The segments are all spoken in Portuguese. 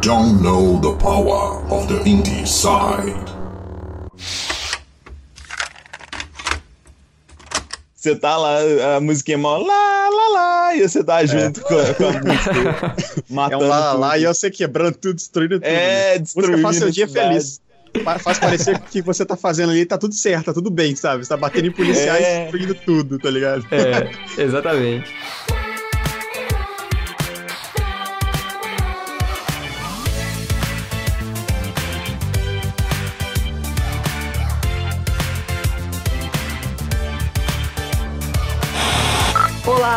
don't know the power of the indie side. Você tá lá, a musiquinha é mó lá, lá, lá, e você tá junto com, a, com a música. É matando um lá, lá, tudo. lá, e você quebrando tudo, destruindo tudo. É, né? destruindo Música faz seu dia cidade. feliz. Fa- Faz parecer que o que você tá fazendo ali tá tudo certo, tá tudo bem, sabe? Você tá batendo em policiais É. e destruindo tudo, tá ligado? É, exatamente.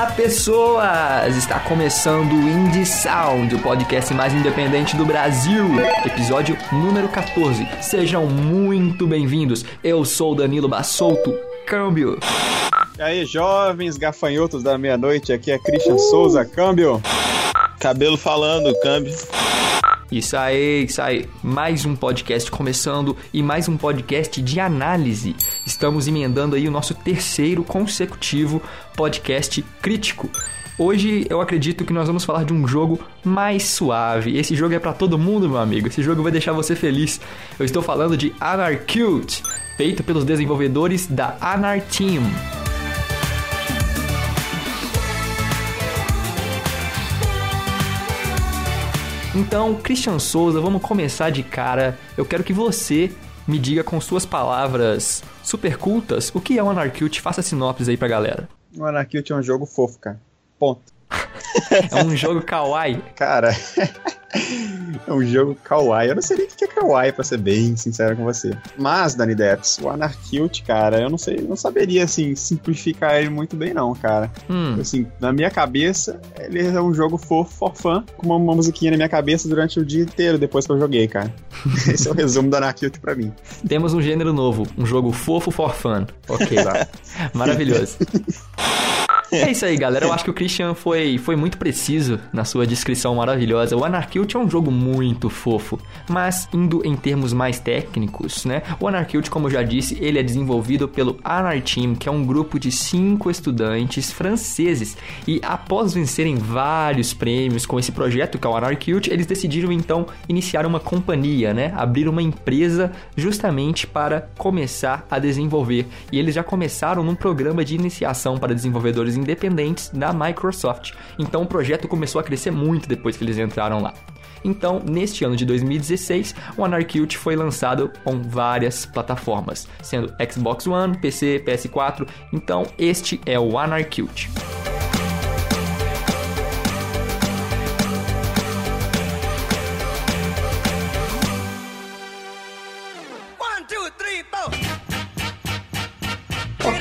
Olá, pessoas! Está começando o Indie Sound, o podcast mais independente do Brasil, episódio número 14. Sejam muito bem-vindos. Eu sou o Danilo Bassolto. Câmbio. E aí, jovens gafanhotos da meia-noite, aqui é Christian Souza, câmbio. Cabelo falando, câmbio. Isso aí, isso aí. Mais um podcast começando e mais um podcast de análise. Estamos emendando aí o nosso terceiro consecutivo podcast crítico. Hoje eu acredito que nós vamos falar de um jogo mais suave. Esse jogo é pra todo mundo, meu amigo. Esse jogo vai deixar você feliz. Eu estou falando de Anarcute, feito pelos desenvolvedores da Anar Team. Então, Christian Souza, vamos começar de cara. Eu quero que você me diga com suas palavras super cultas o que é o Anarcute. Faça sinopse aí pra galera. O Anarchy é um jogo fofo, cara. Ponto. É um jogo kawaii. Cara, é um jogo kawaii. Eu não sei nem o que é kawaii, pra ser bem sincero com você. Mas, Dani Depps, o Anarchy, cara, eu não sei, não saberia, assim, simplificar ele muito bem, não, cara. Hum, Assim, na minha cabeça, ele é um jogo fofo, for fun, com uma, uma musiquinha na minha cabeça durante o dia inteiro depois que eu joguei, cara. Esse é o resumo do Anarchy pra mim. temos um gênero novo, um jogo fofo for fun. Ok, maravilhoso. É isso aí, galera. Eu acho que o Christian foi, foi muito preciso na sua descrição maravilhosa. O Anarcute é um jogo muito fofo, mas indo em termos mais técnicos, né? O Anarcute, como eu já disse, ele é desenvolvido pelo Anar Team, que é um grupo de cinco estudantes franceses. E após vencerem vários prêmios com esse projeto, que é o Anarcute, eles decidiram então iniciar uma companhia, né? Abrir uma empresa justamente para começar a desenvolver. E eles já começaram num programa de iniciação para desenvolvedores independentes da Microsoft. Então o projeto começou a crescer muito depois que eles entraram lá. Então, neste ano de 2016, o Anarcute foi lançado com várias plataformas, sendo Xbox One, PC, PS4. Então, este é o Anarcute.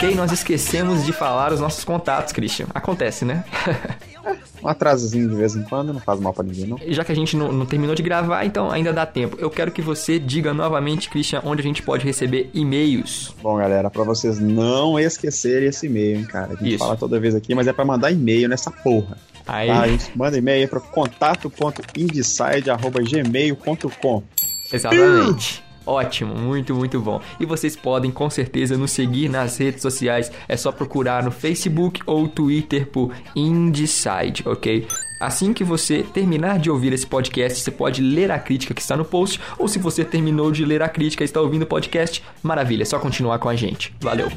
Ok, nós esquecemos de falar os nossos contatos, Christian. Acontece, né? Um atrasozinho de vez em quando, não faz mal pra ninguém, não. E Já que a gente não, não terminou de gravar, então ainda dá tempo. Eu quero que você diga novamente, Christian, onde a gente pode receber e-mails. Bom, galera, pra vocês não esquecerem esse e-mail, hein, cara. A gente Isso. fala toda vez aqui, mas é pra mandar e-mail nessa porra. Aí, Tá? A gente manda e-mail aí pra contato.indecide.gmail.com exatamente. Ótimo, muito, muito bom. E vocês podem com certeza nos seguir nas redes sociais. É só procurar no Facebook ou Twitter por Indecide, ok? Assim que você terminar de ouvir esse podcast, você pode ler a crítica que está no post. Ou se você terminou de ler a crítica e está ouvindo o podcast, maravilha, é só continuar com a gente. Valeu!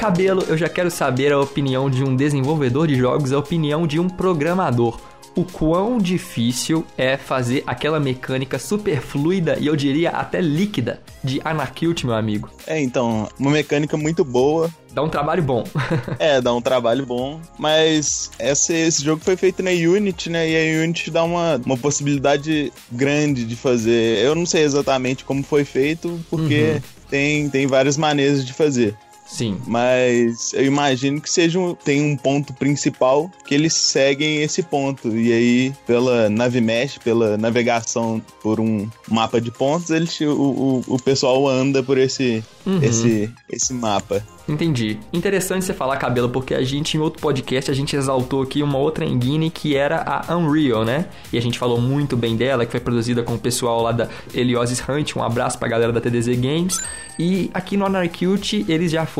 Cabelo, eu já quero saber a opinião de um desenvolvedor de jogos, a opinião de um programador. O quão difícil é fazer aquela mecânica super fluida e eu diria até líquida de Anarcute, meu amigo. É, então, uma mecânica muito boa. Dá um trabalho bom. É, dá um trabalho bom. Mas esse, esse jogo foi feito na Unity, né? E a Unity dá uma, uma possibilidade grande de fazer. Eu não sei exatamente como foi feito, porque tem, tem várias maneiras de fazer. Sim. Mas eu imagino que seja um, tem um ponto principal que eles seguem esse ponto. E aí, pela nave mesh, pela navegação por um mapa de pontos, eles, o, o, o pessoal anda por esse, Uhum. esse, esse mapa. Entendi. Interessante você falar, Cabelo, porque a gente, em outro podcast, a gente exaltou aqui uma outra engine que era a Unreal, né? E a gente falou muito bem dela, que foi produzida com o pessoal lá da Eliosis Hunt. Um abraço pra galera da TDZ Games. E aqui no Anarcute, eles já foram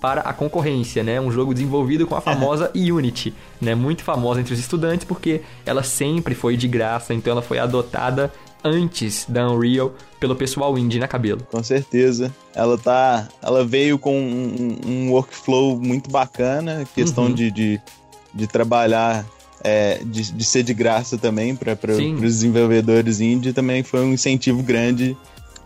para a concorrência, né? Um jogo desenvolvido com a famosa Unity, né? Muito famosa entre os estudantes porque ela sempre foi de graça, então ela foi adotada antes da Unreal pelo pessoal indie, né, Cabelo? Com certeza. Ela tá. Ela veio com um, um workflow muito bacana, questão Uhum. de, de, de trabalhar. é, de, de ser de graça também para os desenvolvedores indie também foi um incentivo grande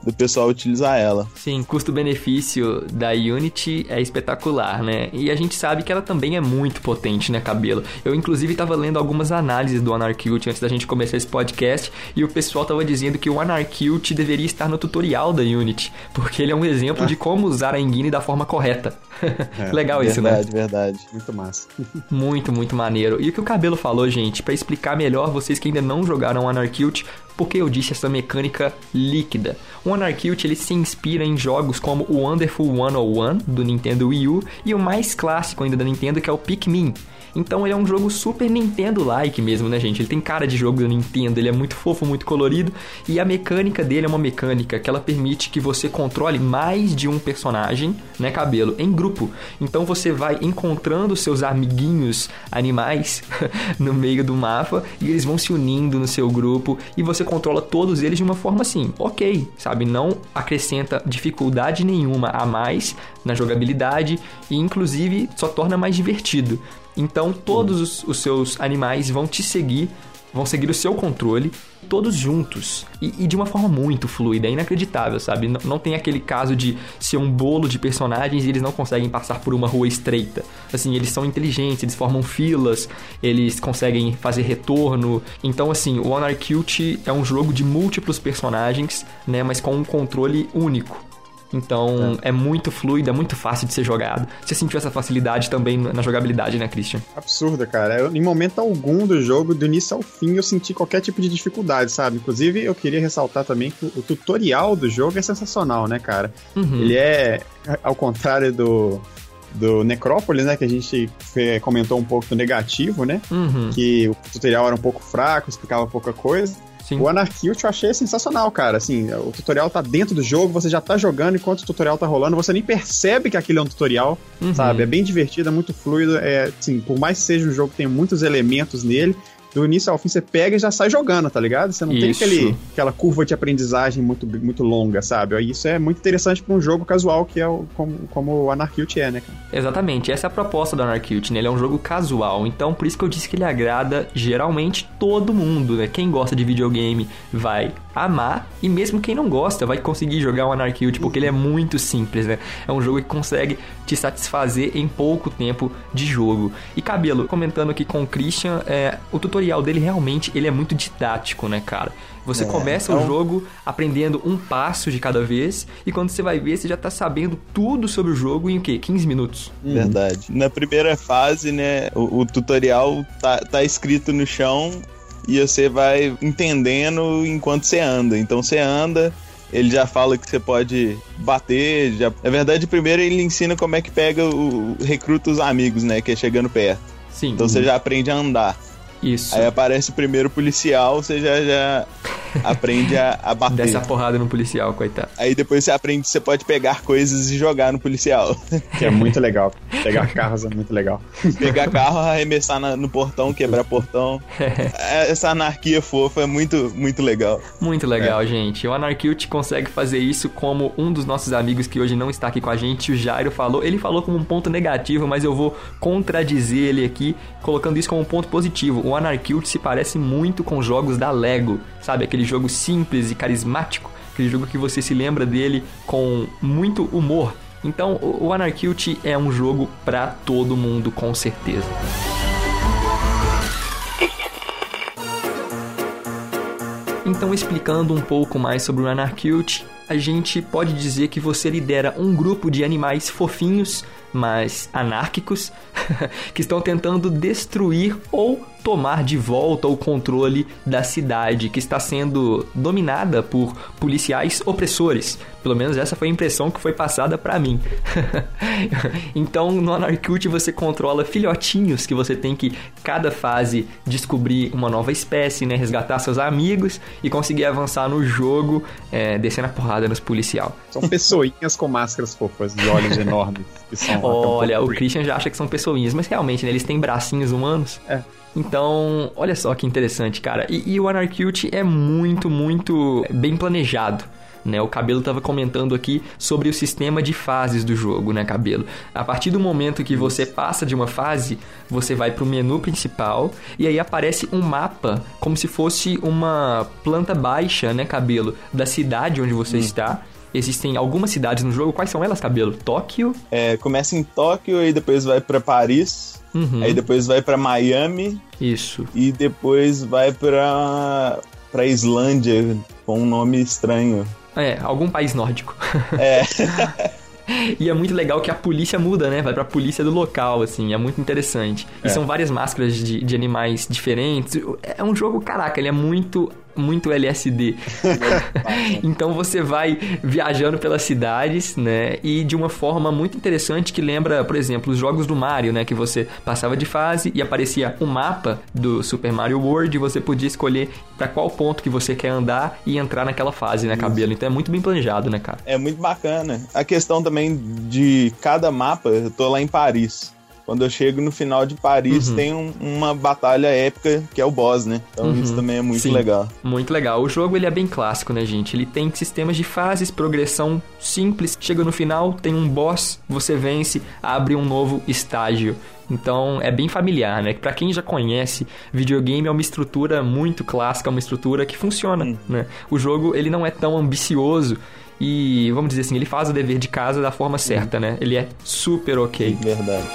do pessoal utilizar ela. Sim, custo-benefício da Unity é espetacular, né? E a gente sabe que ela também é muito potente, né, Cabelo? Eu, inclusive, tava lendo algumas análises do Anarcute antes da gente começar esse podcast e o pessoal tava dizendo que o Anarcute deveria estar no tutorial da Unity, porque ele é um exemplo de como usar a engine da forma correta. Legal isso, né? verdade, verdade. Muito massa. Muito, muito maneiro. E o que o Cabelo falou, gente, pra explicar melhor vocês que ainda não jogaram Anarcute, porque eu disse essa mecânica líquida. O Anarcute ele se inspira em jogos como o Wonderful 101 do Nintendo Wii U e o mais clássico ainda da Nintendo que é o Pikmin. Então ele é um jogo super Nintendo-like mesmo, né, gente? Ele tem cara de jogo da Nintendo, ele é muito fofo, muito colorido, e a mecânica dele é uma mecânica que ela permite que você controle mais de um personagem, né, cabelo, em grupo. Então você vai encontrando seus amiguinhos animais no meio do mapa e eles vão se unindo no seu grupo e você controla todos eles de uma forma assim, ok, sabe? Não acrescenta dificuldade nenhuma a mais na jogabilidade e inclusive só torna mais divertido. Então todos os, os seus animais vão te seguir, vão seguir o seu controle, todos juntos e, e de uma forma muito fluida, é inacreditável, sabe? Não, não tem aquele caso de ser um bolo de personagens e eles não conseguem passar por uma rua estreita. Assim, eles são inteligentes, eles formam filas, eles conseguem fazer retorno. Então, assim, o Anarcute é um jogo de múltiplos personagens, né? Mas com um controle único. Então é. muito fluido, é muito fácil de ser jogado. Você sentiu essa facilidade também na jogabilidade, né, Christian? Absurda, cara. Eu, em momento algum do jogo, do início ao fim, eu senti qualquer tipo de dificuldade, sabe? Inclusive, eu queria ressaltar também que o tutorial do jogo é sensacional, né, cara? Uhum. Ele é, ao contrário do, do Necrópolis, né, que a gente comentou um pouco do negativo, né? Uhum. Que o tutorial era um pouco fraco, explicava pouca coisa. Sim. O Anarcute eu achei sensacional, cara. Assim, o tutorial tá dentro do jogo, você já tá jogando enquanto o tutorial tá rolando, você nem percebe que aquilo é um tutorial, Uhum. sabe? É bem divertido, é muito fluido. É, assim, por mais que seja um jogo que tem muitos elementos nele, do início ao fim você pega e já sai jogando, tá ligado? Você não tem Isso. aquele, aquela curva de aprendizagem muito, muito longa, sabe? Isso é muito interessante pra um jogo casual que é o, como, como o Anarcute é, né, cara? Exatamente, essa é a proposta do Anarcute, né? Ele é um jogo casual, então por isso que eu disse que ele agrada geralmente todo mundo, né? Quem gosta de videogame vai amar, e mesmo quem não gosta vai conseguir jogar o Anarcute, porque ele é muito simples, né? É um jogo que consegue te satisfazer em pouco tempo de jogo. E Cabelo, comentando aqui com o Christian, é, o tutorial dele realmente ele é muito didático, né, cara? Você É, começa então- o jogo aprendendo um passo de cada vez, e quando você vai ver, você já tá sabendo tudo sobre o jogo em o quê? 15 minutos. Verdade. Na primeira fase, né, o, o tutorial tá, tá escrito no chão e você vai entendendo enquanto você anda. Então você anda, ele já fala que você pode bater. Já... Na verdade, primeiro ele ensina como é que pega o, recruta os amigos, né, que é chegando perto. Sim, Então você já aprende a andar. isso. Aí aparece o primeiro policial, você já, já aprende a, a bater. Desce a porrada no policial, coitado. Aí depois você aprende que você pode pegar coisas e jogar no policial. Que é muito legal. Pegar carros é muito legal. Pegar carro, arremessar na- no portão, quebrar portão. É, Essa anarquia fofa é muito, muito legal. Muito legal, gente. O Anarcute consegue fazer isso como um dos nossos amigos que hoje não está aqui com a gente, o Jairo, falou. Ele falou como um ponto negativo, mas eu vou contradizer ele aqui, colocando isso como um ponto positivo. O Anarcute se parece muito com jogos da Lego, sabe? Aquele jogo simples e carismático, aquele jogo que você se lembra dele com muito humor. Então, o Anarcute é um jogo pra todo mundo, com certeza. Então, explicando um pouco mais sobre o Anarcute, a gente pode dizer que você lidera um grupo de animais fofinhos, mas anárquicos, que estão tentando destruir ou tomar de volta o controle da cidade que está sendo dominada por policiais opressores. Pelo menos essa foi a impressão que foi passada para mim. então, no Anarcute você controla filhotinhos que você tem que cada fase descobrir uma nova espécie, né, resgatar seus amigos e conseguir avançar no jogo, é, descendo a porrada nos policial. São pessoinhas com máscaras fofas e olhos enormes. Que são até Olha, o. Christian já acha que são pessoinhas, mas realmente, né, eles têm bracinhos humanos. É. Então, olha só que interessante, cara. E, e o Anarcute é muito, muito bem planejado. Né, o Cabelo estava comentando aqui sobre o sistema de fases do jogo, né, Cabelo? A partir do momento que você passa de uma fase, você vai para o menu principal e aí aparece um mapa, como se fosse uma planta baixa, né, Cabelo, da cidade onde você está. Existem algumas cidades no jogo. Quais são elas, Cabelo? Tóquio? É, começa em Tóquio, aí depois vai pra Paris, Uhum. aí depois vai pra Miami Isso. e depois vai pra, pra Islândia, com um nome estranho. É, algum país nórdico. É, E é muito legal que a polícia muda, né? Vai pra polícia do local, assim. É muito interessante. E são várias máscaras de, de animais diferentes. É um jogo, caraca, ele é muito, muito LSD. então você vai viajando pelas cidades, né? E de uma forma muito interessante que lembra, por exemplo, os jogos do Mario, né? Que você passava de fase e aparecia um mapa do Super Mario World e você podia escolher pra qual ponto que você quer andar e entrar naquela fase, né, cabelo? Então é muito bem planejado, né, cara? é muito bacana. A questão também de cada mapa, eu tô lá em Paris. Quando eu chego no final de Paris, Uhum. tem um- uma batalha épica que é o boss, né? Então Uhum. isso também é muito Sim. legal. Muito legal. O jogo ele é bem clássico, né, gente? Ele tem sistemas de fases, progressão simples. Chega no final, tem um boss, você vence, abre um novo estágio. Então é bem familiar, né? Pra quem já conhece, videogame é uma estrutura muito clássica, uma estrutura que funciona, né? O jogo ele não é tão ambicioso e, vamos dizer assim, ele faz o dever de casa da forma certa, né? Ele é super ok. Verdade.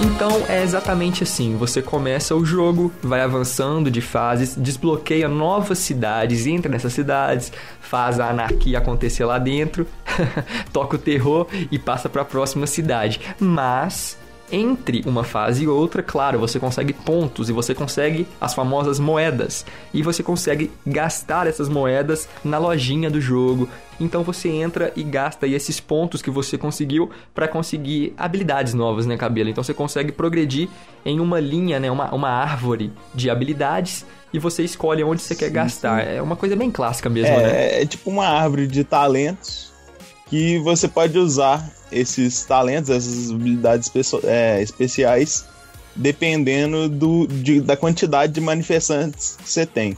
Então é exatamente assim: você começa o jogo, vai avançando de fases, desbloqueia novas cidades, entra nessas cidades, faz a anarquia acontecer lá dentro, toca o terror e passa para a próxima cidade. Mas entre uma fase e outra, claro, você consegue pontos e você consegue as famosas moedas. E você consegue gastar essas moedas na lojinha do jogo. Então você entra e gasta aí esses pontos que você conseguiu para conseguir habilidades novas, né, cabelo? Então você consegue progredir em uma linha, né, uma, uma árvore de habilidades e você escolhe onde você quer gastar. É uma coisa bem clássica mesmo, né? É, é tipo uma árvore de talentos que você pode usar esses talentos, essas habilidades é, especiais, dependendo do, de- da quantidade de manifestantes que você tem.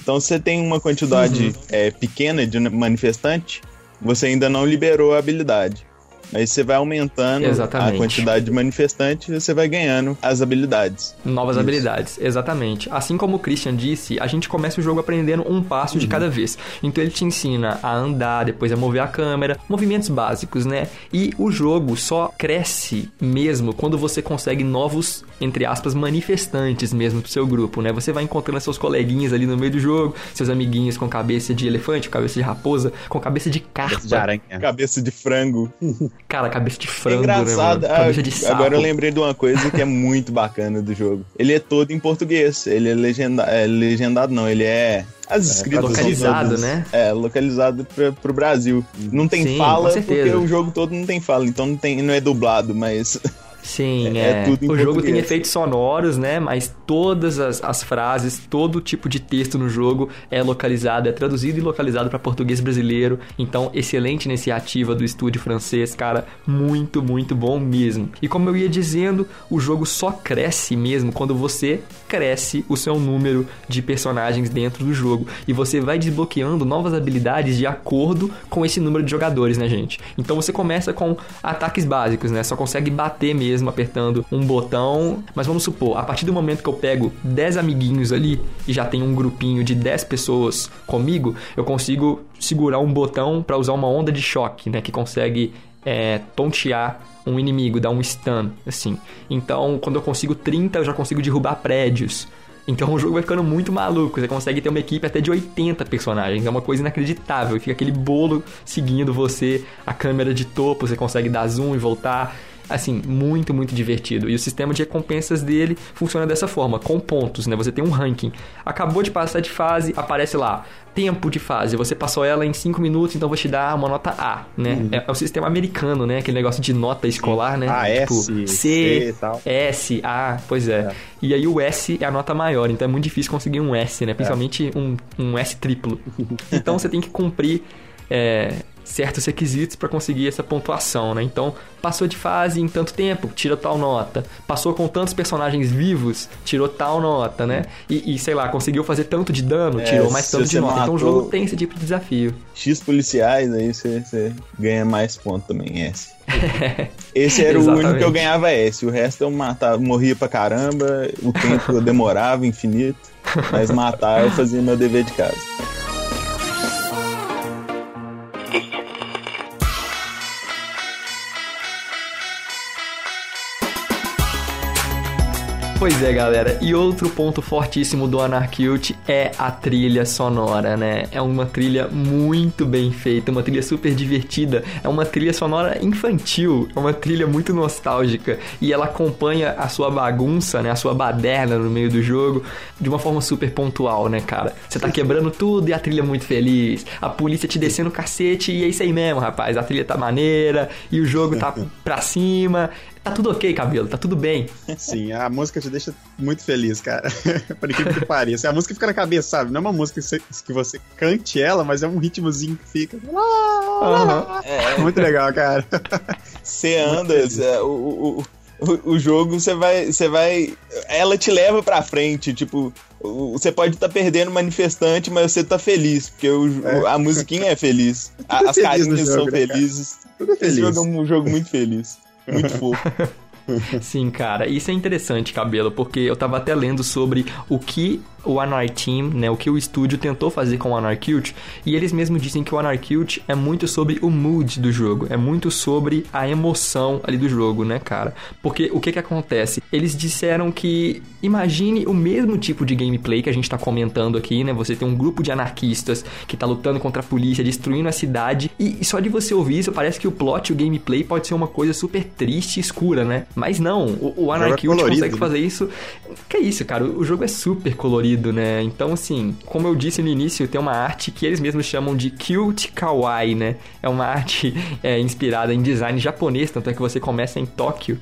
Então, se você tem uma quantidade Uhum. é, pequena de manifestante, você ainda não liberou a habilidade. Aí você vai aumentando Exatamente. a quantidade de manifestante e você vai ganhando as habilidades. Novas Isso. habilidades, exatamente. Assim como o Christian disse, a gente começa o jogo aprendendo um passo Uhum. de cada vez. Então ele te ensina a andar, depois a mover a câmera, movimentos básicos, né? E o jogo só cresce mesmo quando você consegue novos, entre aspas, manifestantes mesmo pro seu grupo, né? Você vai encontrando seus coleguinhas ali no meio do jogo, seus amiguinhos com cabeça de elefante, com cabeça de raposa, com cabeça de carpa. De aranha. Cabeça de frango. Cara, cabeça de É frango, engraçado. né, mano? ah, Cabeça de sapo. agora eu lembrei de uma coisa que é muito bacana do jogo. Ele é todo em português. Ele é, legenda, é legendado, não. Ele é. As escritas são localizado, todas- né? É, localizado pra, pro Brasil. Não tem Sim, fala, porque o jogo todo não tem fala. Então não, tem, não é dublado, mas. Sim, É- é. é o jogo tem efeitos sonoros, né? Mas todas as, as frases, todo tipo de texto no jogo é localizado, é traduzido e localizado para português brasileiro. Então, excelente iniciativa do estúdio francês, cara. Muito, muito bom mesmo. E como eu ia dizendo, o jogo só cresce mesmo quando você cresce o seu número de personagens dentro do jogo. E você vai desbloqueando novas habilidades de acordo com esse número de jogadores, né, gente? Então você começa com ataques básicos, né? Só consegue bater mesmo apertando um botão. Mas vamos supor, a partir do momento que eu pego 10 amiguinhos ali e já tenho um grupinho de 10 pessoas comigo, eu consigo segurar um botão para usar uma onda de choque, né? Que consegue é, tontear um inimigo, dar um stun, assim. Então, quando eu consigo 30, eu já consigo derrubar prédios. Então o jogo vai ficando muito maluco. Você consegue ter uma equipe até de 80 personagens. É uma coisa inacreditável. Fica aquele bolo seguindo você, a câmera de topo, você consegue dar zoom e voltar. Assim, muito, muito divertido. E o sistema de recompensas dele funciona dessa forma, com pontos, né? Você tem um ranking. Acabou de passar de fase, aparece lá, tempo de fase. Você passou ela em 5 minutos, então vou te dar uma nota A, né? É, é o sistema americano, né? Aquele negócio de nota escolar, né? A, S, C C, e tal. S, A, pois é. É. E aí o S é a nota maior, então é muito difícil conseguir um S, né? Principalmente um, um S triplo. Então você tem que cumprir é, certos requisitos para conseguir essa pontuação, né? Então, passou de fase em tanto tempo, tira tal nota. Passou com tantos personagens vivos, tirou tal nota, né? E, e, sei lá, conseguiu fazer tanto de dano, É, tirou mais tanto de nota. Então o jogo tem esse tipo de desafio. X policiais, aí você, você ganha mais ponto também, S. Esse era o único que eu ganhava S. O resto eu matava, morria pra caramba, o tempo demorava infinito. Mas matar eu fazia meu dever de casa. Pois é, galera. E outro ponto fortíssimo do Anarcute é a trilha sonora, né? É uma trilha muito bem feita, uma trilha super divertida, é uma trilha sonora infantil, é uma trilha muito nostálgica e ela acompanha a sua bagunça, né? A sua baderna no meio do jogo de uma forma super pontual, né, cara? Você tá quebrando tudo e a trilha é muito feliz, a polícia te descendo o cacete e é isso aí mesmo, rapaz. A trilha tá maneira e o jogo tá pra cima. Tá tudo ok, cabelo, tá tudo bem. Sim, a música te deixa muito feliz, cara. Por incrível que pareça. A música fica na cabeça, sabe? Não é uma música que você, que você cante ela, mas é um ritmozinho que fica. Aham. É, Muito legal, cara. Você anda, o, o, o, o jogo você vai, você vai. Ela te leva pra frente, tipo. Você pode estar perdendo manifestante, mas você tá feliz, porque o- É. a musiquinha é feliz. A- Tudo as feliz carinhas jogo, são né, felizes. Tudo Esse feliz. jogo é um jogo muito feliz. Muito fofo. Sim, cara, isso é interessante, cabelo, porque eu tava até lendo sobre o que o Anarch Team, né, o que o estúdio tentou fazer com o Anarcute, e eles mesmos dizem que o Anarcute é muito sobre o mood do jogo, é muito sobre a emoção ali do jogo, né, cara? Porque o que que acontece? Eles disseram que imagine o mesmo tipo de gameplay que a gente tá comentando aqui, né? Você tem um grupo de anarquistas que tá lutando contra a polícia, destruindo a cidade, e só de você ouvir isso parece que o plot o gameplay pode ser uma coisa super triste e escura, né? Mas não, o, o colorido, consegue né? fazer isso. Que é isso, cara? O jogo é super colorido, né? Então, assim, como eu disse no início, tem uma arte que eles mesmos chamam de cute kawaii, né? É uma arte é, inspirada em design japonês, tanto é que você começa em Tóquio.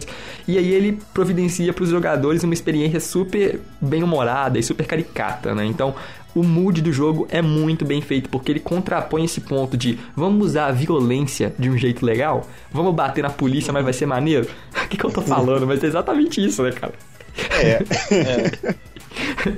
E aí ele providencia para os jogadores uma experiência super bem-humorada e super caricata, né? Então, o mood do jogo é muito bem feito, porque ele contrapõe esse ponto de vamos usar a violência de um jeito legal, vamos bater na polícia, mas vai ser maneiro. O que, que eu tô falando? Mas é exatamente isso, né, cara? É.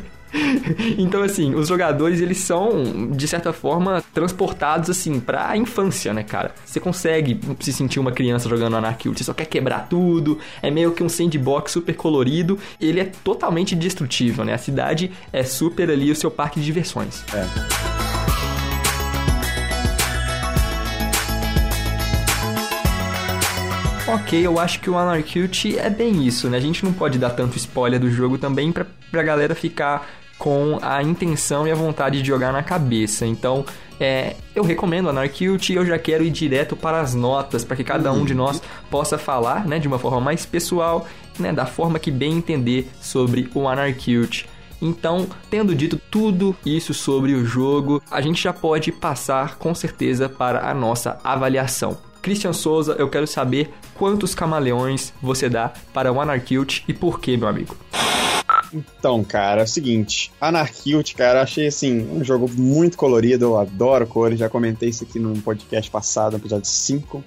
Então, assim, os jogadores, eles são, de certa forma, transportados, assim, pra infância, né, cara? Você consegue se sentir uma criança jogando Anarchy, você só quer quebrar tudo, é meio que um sandbox super colorido, ele é totalmente destrutível, né? A cidade é super ali o seu parque de diversões. Ok, eu acho que o Anarcute é bem isso, né? A gente não pode dar tanto spoiler do jogo também pra, pra galera ficar com a intenção e a vontade de jogar na cabeça. Então, é, eu recomendo Anarcute e eu já quero ir direto para as notas, para que cada um de nós possa falar, né, de uma forma mais pessoal, né, da forma que bem entender sobre o Anarcute. Então, tendo dito tudo isso sobre o jogo, a gente já pode passar com certeza para a nossa avaliação. Christian Souza, eu quero saber quantos camaleões você dá para o Anarcute e por que, meu amigo? Então, cara, é o seguinte, Anarchy, cara, eu achei assim, um jogo muito colorido, eu adoro cores, já comentei isso aqui no podcast passado, no episódio 5.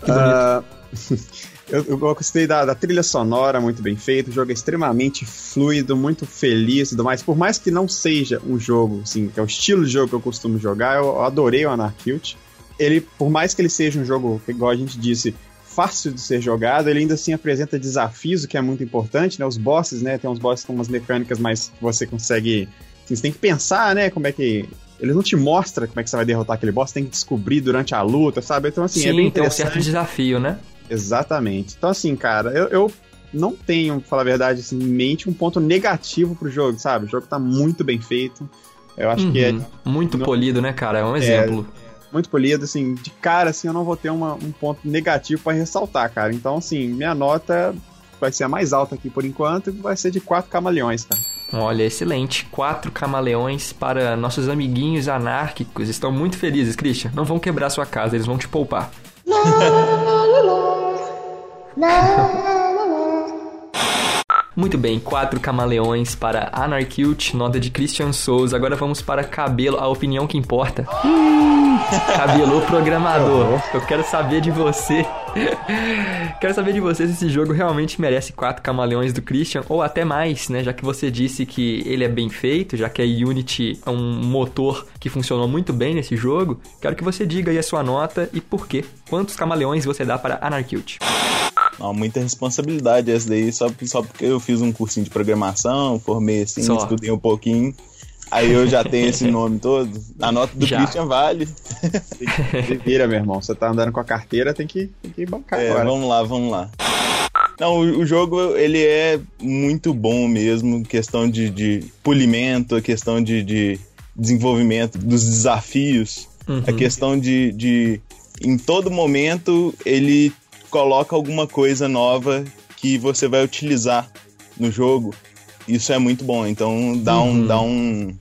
Que bonito. Ah, eu, eu gostei da, da trilha sonora, muito bem feito, o jogo é extremamente fluido, muito feliz e tudo mais. Por mais que não seja um jogo, assim, que é o estilo de jogo que eu costumo jogar, eu adorei o Anarchy. Ele, por mais que ele seja um jogo, que, igual a gente disse, fácil de ser jogado, ele ainda assim apresenta desafios, o que é muito importante, né? Os bosses, né? Tem uns bosses com umas mecânicas mais que você consegue. assim, você tem que pensar, né? Como é que. Ele não te mostra como é que você vai derrotar aquele boss, tem que descobrir durante a luta, sabe? Então, assim, Sim, é bem tem um interessante. certo desafio, né? Exatamente. Então, assim, cara, eu, eu não tenho, pra falar a verdade, assim, em mente um ponto negativo pro jogo, sabe? O jogo tá muito bem feito. Eu acho que é Uhum. Muito não- polido, né, cara? É um exemplo. Muito polido, assim, de cara, assim, eu não vou ter uma- um ponto negativo pra ressaltar, cara. Então, assim, minha nota vai ser a mais alta aqui por enquanto, e vai ser de 4 camaleões, cara. Olha, excelente. Quatro camaleões para nossos amiguinhos anárquicos. Estão muito felizes, Christian. Não vão quebrar sua casa, eles vão te poupar. Muito bem, quatro camaleões para Anarcute, nota de Christian Souza. Agora vamos para Cabelo, a opinião que importa. Cabelo, programador. Eu quero saber de você. quero saber de você se esse jogo realmente merece quatro camaleões do Christian, ou até mais, né? Já que você disse que ele é bem feito, já que a Unity é um motor que funcionou muito bem nesse jogo. Quero que você diga aí a sua nota e por quê. Quantos camaleões você dá para Anarcute? Não, muita responsabilidade essa daí, só, só porque eu fiz um cursinho de programação, formei assim, Só. estudei um pouquinho. Aí eu já tenho esse nome todo. A nota do Já. Christian vale. Se vira, meu irmão. Você tá andando com a carteira, tem que, tem que bancar É, agora. vamos lá, vamos lá. Não, o, o jogo ele é muito bom mesmo, questão de, de polimento, a questão de, de desenvolvimento dos desafios, Uhum. a questão de, de em todo momento ele coloca alguma coisa nova que você vai utilizar no jogo. Isso é muito bom, então dá um Uhum. dá um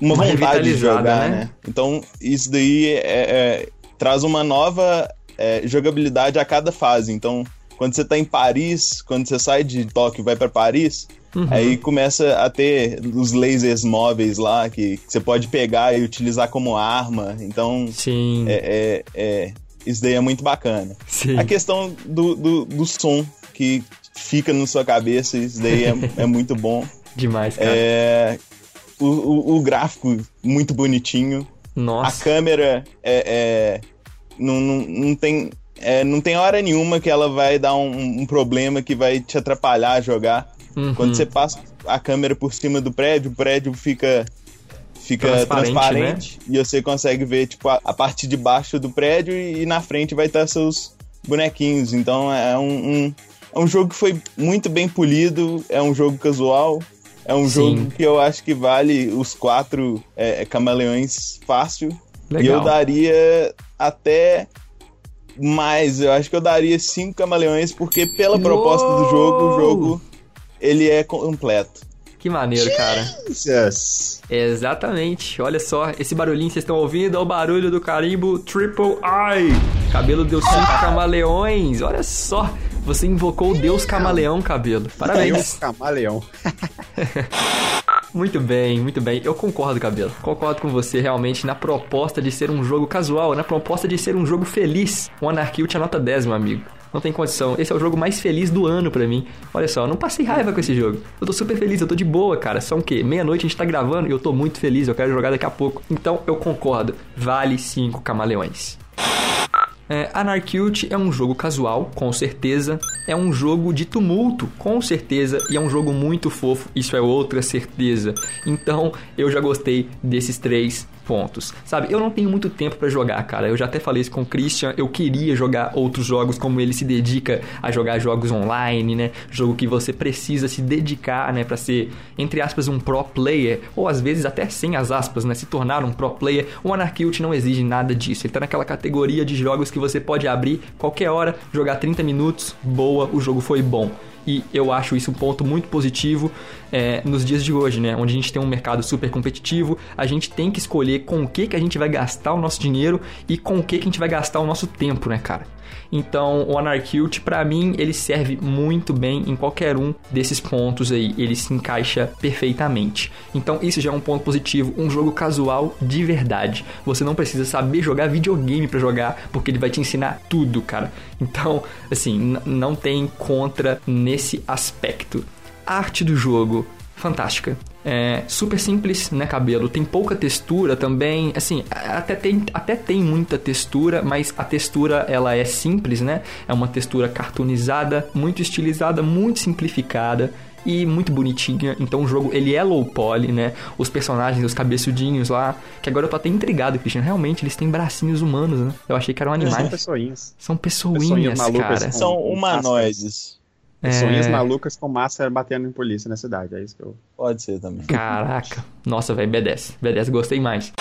uma, Uma vontade de jogar, né? né? Então isso daí é- é- traz uma nova é, jogabilidade a cada fase. Então, quando você tá em Paris, quando você sai de Tóquio e vai pra Paris, Uhum. aí começa a ter os lasers móveis lá que, que você pode pegar e utilizar como arma. Então, Sim, é, é- é- isso daí é muito bacana. sim. A questão do, do, do som que fica na sua cabeça, isso daí é, é muito bom. Demais, cara. É, o, o- o gráfico muito bonitinho. A Nossa. câmera é, é- não, não, não tem é, não tem hora nenhuma que ela vai dar um, um problema que vai te atrapalhar a jogar. Uhum. Quando você passa a câmera por cima do prédio, o prédio fica fica Transparente, transparente, e você consegue ver tipo a, a parte de baixo do prédio e, e na frente vai estar seus bonequinhos. Então é um, um- é um jogo que foi muito bem polido, é um jogo casual. É um Sim. jogo que eu acho que vale os quatro é, camaleões fácil. E Legal. eu daria até mais. Eu acho que eu daria cinco camaleões, porque pela proposta do jogo, o jogo ele é completo. Que maneiro, cara. Jesus. Exatamente. Olha só, esse barulhinho que vocês estão ouvindo é o barulho do carimbo Triple I. Cabelo deu cinco camaleões. Olha só, você invocou o Deus Camaleão, cabelo. Parabéns. camaleão. Muito bem, muito bem. Eu concordo, cabelo. Concordo com você realmente na proposta de ser um jogo casual, na proposta de ser um jogo feliz. O Anarchy tinha nota 10, meu amigo. Não tem condição. Esse é o jogo mais feliz do ano pra mim. Olha só, eu não passei raiva com esse jogo. Eu tô super feliz, eu tô de boa, cara. São o quê? Meia-noite a gente tá gravando e eu tô muito feliz, eu quero jogar daqui a pouco. Então eu concordo. Vale 5 camaleões. É, Anarcute é um jogo casual, com certeza. É um jogo de tumulto, com certeza. E é um jogo muito fofo, isso é outra certeza. Então, eu já gostei desses três pontos. Sabe, eu não tenho muito tempo pra jogar, cara. Eu já até falei isso com o Christian. Eu queria jogar outros jogos, como ele se dedica a jogar jogos online, né? Jogo que você precisa se dedicar, né? Pra ser, entre aspas, um pro player. Ou às vezes até sem as aspas, né? Se tornar um pro player. O Anarchy não exige nada disso. Ele tá naquela categoria de jogos que você pode abrir qualquer hora, jogar 30 minutos, boa, o jogo foi bom. E eu acho isso um ponto muito positivo é, nos dias de hoje, né? Onde a gente tem um mercado super competitivo, a gente tem que escolher com o que, que a gente vai gastar o nosso dinheiro e com o que, que a gente vai gastar o nosso tempo, né, cara? Então, o Anarchy, pra mim, ele serve muito bem em qualquer um desses pontos aí. Ele se encaixa perfeitamente. Então, isso já é um ponto positivo. Um jogo casual de verdade. Você não precisa saber jogar videogame pra jogar, porque ele vai te ensinar tudo, cara. Então, assim, não tem contra nesse aspecto. A arte do jogo, fantástica. É super simples, né, cabelo? Tem pouca textura também. Assim, até tem, até tem muita textura, mas a textura ela é simples, né? É uma textura cartoonizada, muito estilizada, muito simplificada e muito bonitinha. Então o jogo ele é low poly, né? Os personagens, os cabeçudinhos lá, que agora eu tô até intrigado, Christian. Realmente eles têm bracinhos humanos, né? Eu achei que eram São animais. pessoinhas. São pessoinhas, Pessoinhas cara. São humanoides. Sonhas É. malucas com máscara batendo em polícia na cidade. É isso que eu. Pode ser também. Caraca. Nossa, velho, B10. B10, gostei mais.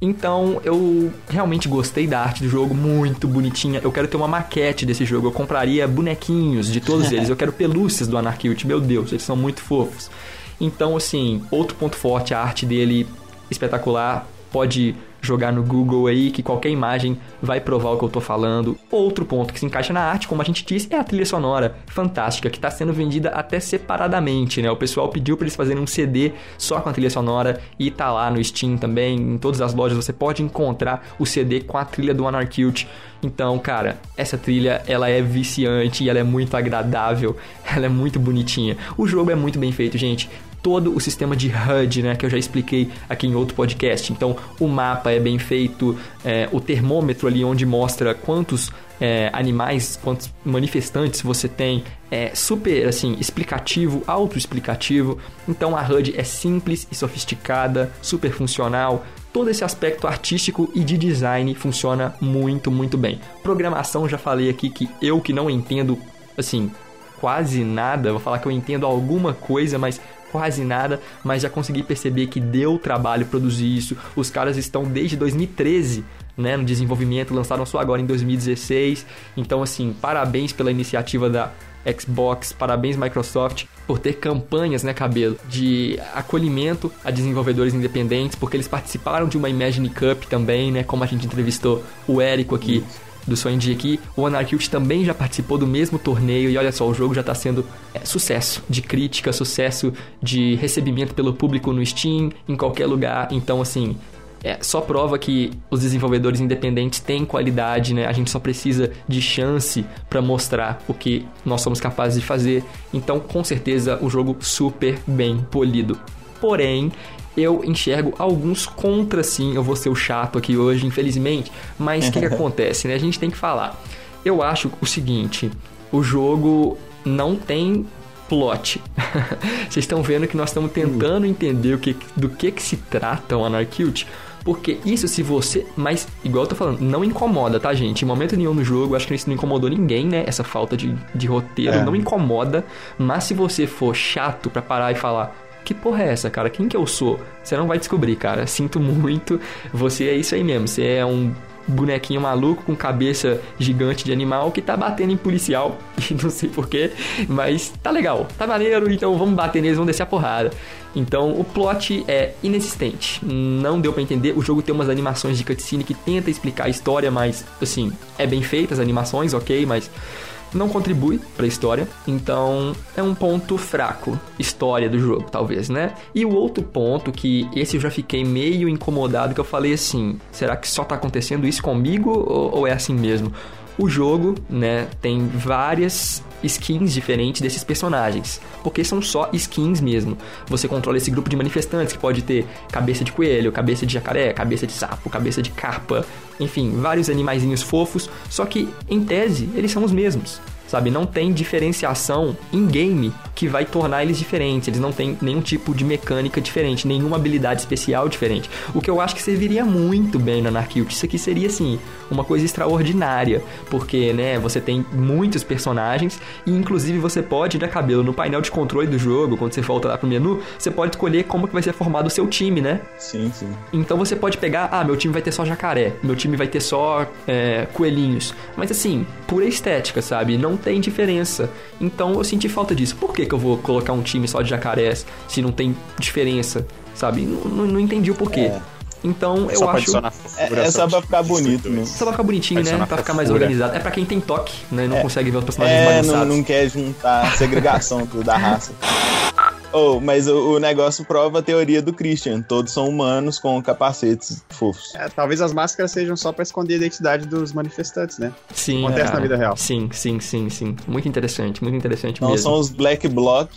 Então, eu realmente gostei da arte do jogo, muito bonitinha. Eu quero ter uma maquete desse jogo. Eu compraria bonequinhos de todos eles. Eu quero pelúcias do Anarchilt. Meu Deus, eles são muito fofos. Então, assim, outro ponto forte, a arte dele espetacular. Pode jogar no Google aí que qualquer imagem vai provar o que eu tô falando. Outro ponto que se encaixa na arte, como a gente disse, é a trilha sonora fantástica que tá sendo vendida até separadamente, né? O pessoal pediu para eles fazerem um CD só com a trilha sonora e tá lá no Steam também, em todas as lojas você pode encontrar o CD com a trilha do Anarchilt. Então, cara, essa trilha ela é viciante ela é muito agradável, ela é muito bonitinha. O jogo é muito bem feito, gente todo o sistema de HUD, né, que eu já expliquei aqui em outro podcast. Então, o mapa é bem feito, é, o termômetro ali onde mostra quantos é, animais, quantos manifestantes você tem, é super assim explicativo, autoexplicativo. Então, a HUD é simples e sofisticada, super funcional. Todo esse aspecto artístico e de design funciona muito, muito bem. Programação, já falei aqui que eu que não entendo, assim, quase nada, vou falar que eu entendo alguma coisa, mas quase nada, mas já consegui perceber que deu trabalho produzir isso. Os caras estão desde 2013 né, no desenvolvimento, lançaram só agora em 2016. Então, assim, parabéns pela iniciativa da Xbox, parabéns Microsoft por ter campanhas, né, cabelo, de acolhimento a desenvolvedores independentes, porque eles participaram de uma Imagine Cup também, né, como a gente entrevistou o Érico aqui do de aqui. O Anarchilt também já participou do mesmo torneio e olha só, o jogo já está sendo é, sucesso de crítica, sucesso de recebimento pelo público no Steam, em qualquer lugar. Então, assim, é, só prova que os desenvolvedores independentes têm qualidade, né? A gente só precisa de chance para mostrar o que nós somos capazes de fazer. Então, com certeza, o jogo super bem polido. Porém, eu enxergo alguns contras sim. Eu vou ser o chato aqui hoje, infelizmente. Mas o que, que acontece, né? A gente tem que falar. Eu acho o seguinte: o jogo não tem plot. Vocês estão vendo que nós estamos tentando entender o que, do que, que se trata o Anarchilt. Porque isso, se você. Mas, igual eu tô falando, não incomoda, tá, gente? Em momento nenhum no jogo, acho que isso não incomodou ninguém, né? Essa falta de, de roteiro É. não incomoda. Mas se você for chato pra parar e falar. Que porra é essa, cara? Quem que eu sou? Você não vai descobrir, cara. Sinto muito. Você é isso aí mesmo. Você é um bonequinho maluco com cabeça gigante de animal que tá batendo em policial. Não sei porquê, mas tá legal. Tá maneiro, então vamos bater neles, vamos descer a porrada. Então o plot é inexistente. Não deu pra entender. O jogo tem umas animações de cutscene que tenta explicar a história, mas assim, é bem feita as animações, ok, mas não contribui para a história, então é um ponto fraco, história do jogo, talvez, né? E o outro ponto que esse eu já fiquei meio incomodado que eu falei assim, será que só tá acontecendo isso comigo ou, ou é assim mesmo? O jogo, né, tem várias skins diferentes desses personagens, porque são só skins mesmo. Você controla esse grupo de manifestantes que pode ter cabeça de coelho, cabeça de jacaré, cabeça de sapo, cabeça de carpa, enfim, vários animaizinhos fofos, só que em tese eles são os mesmos. Sabe, não tem diferenciação em game que vai tornar eles diferentes. Eles não têm nenhum tipo de mecânica diferente, nenhuma habilidade especial diferente. O que eu acho que serviria muito bem no Anarchilt. Isso aqui seria, assim, uma coisa extraordinária. Porque, né, você tem muitos personagens e, inclusive, você pode, né, cabelo, no painel de controle do jogo, quando você volta lá pro menu, você pode escolher como que vai ser formado o seu time, né? Sim, sim. Então você pode pegar, ah, meu time vai ter só jacaré, meu time vai ter só é, coelhinhos. Mas assim, pura estética, sabe? Não tem diferença. Então eu senti falta disso. Por que, que eu vou colocar um time só de jacarés se não tem diferença, sabe? Não, não- não entendi o porquê. É. Então eu só acho. É, é só pra ficar de bonito mesmo. Só pra ficar bonitinho, né? Pra ficar mais organizado. É pra quem tem toque, né? Não consegue ver os personagens É, não, bagunçados. não quer juntar segregação tudo da raça. Oh, mas o, o negócio prova a teoria do Christian. Todos são humanos com capacetes fofos. É, talvez as máscaras sejam só pra esconder a identidade dos manifestantes, né? Sim, Acontece cara. na vida real. Sim, sim, sim, sim. Muito interessante, muito interessante Não mesmo. são os Black Block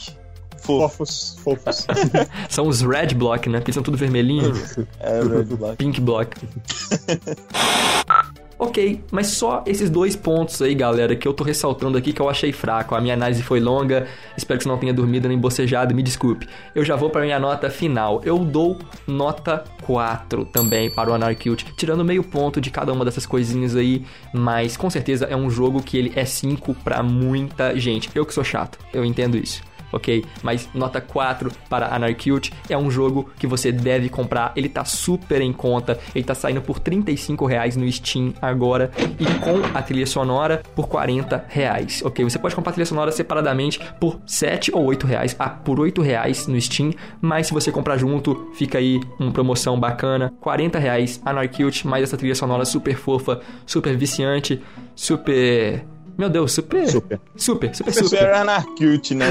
Fofos, fofos. fofos. São os Red Block, né? Porque eles são tudo vermelhinho. É, Red Block. Pink Block. Ok, mas só esses dois pontos aí, galera, que eu tô ressaltando aqui que eu achei fraco. A minha análise foi longa, espero que você não tenha dormido nem bocejado, me desculpe. Eu já vou para minha nota final. Eu dou nota 4 também para o Anarcute, tirando meio ponto de cada uma dessas coisinhas aí, mas com certeza é um jogo que ele é 5 para muita gente. Eu que sou chato, eu entendo isso ok? Mas nota 4 para Anarcute é um jogo que você deve comprar. Ele tá super em conta. Ele tá saindo por 35 reais no Steam agora e com a trilha sonora por 40 reais, ok? Você pode comprar a trilha sonora separadamente por 7 ou 8 reais. Ah, por 8 reais no Steam, mas se você comprar junto, fica aí uma promoção bacana. 40 reais Anarcute, mais essa trilha sonora super fofa, super viciante, super meu Deus, super. Super. Super, super, Super super. Anarcute, né?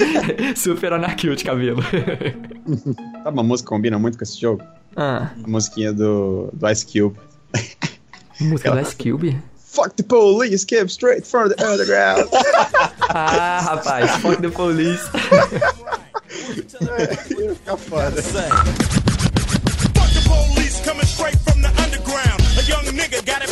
super anarcute, cabelo. Sabe uma música que combina muito com esse jogo? ah, A musiquinha do, do Ice Cube. música do Ice Cube? Fuck the police, keep straight from the underground. Ah, rapaz, fuck the police. Foda. Fuck the police coming straight from the underground. A young nigga got it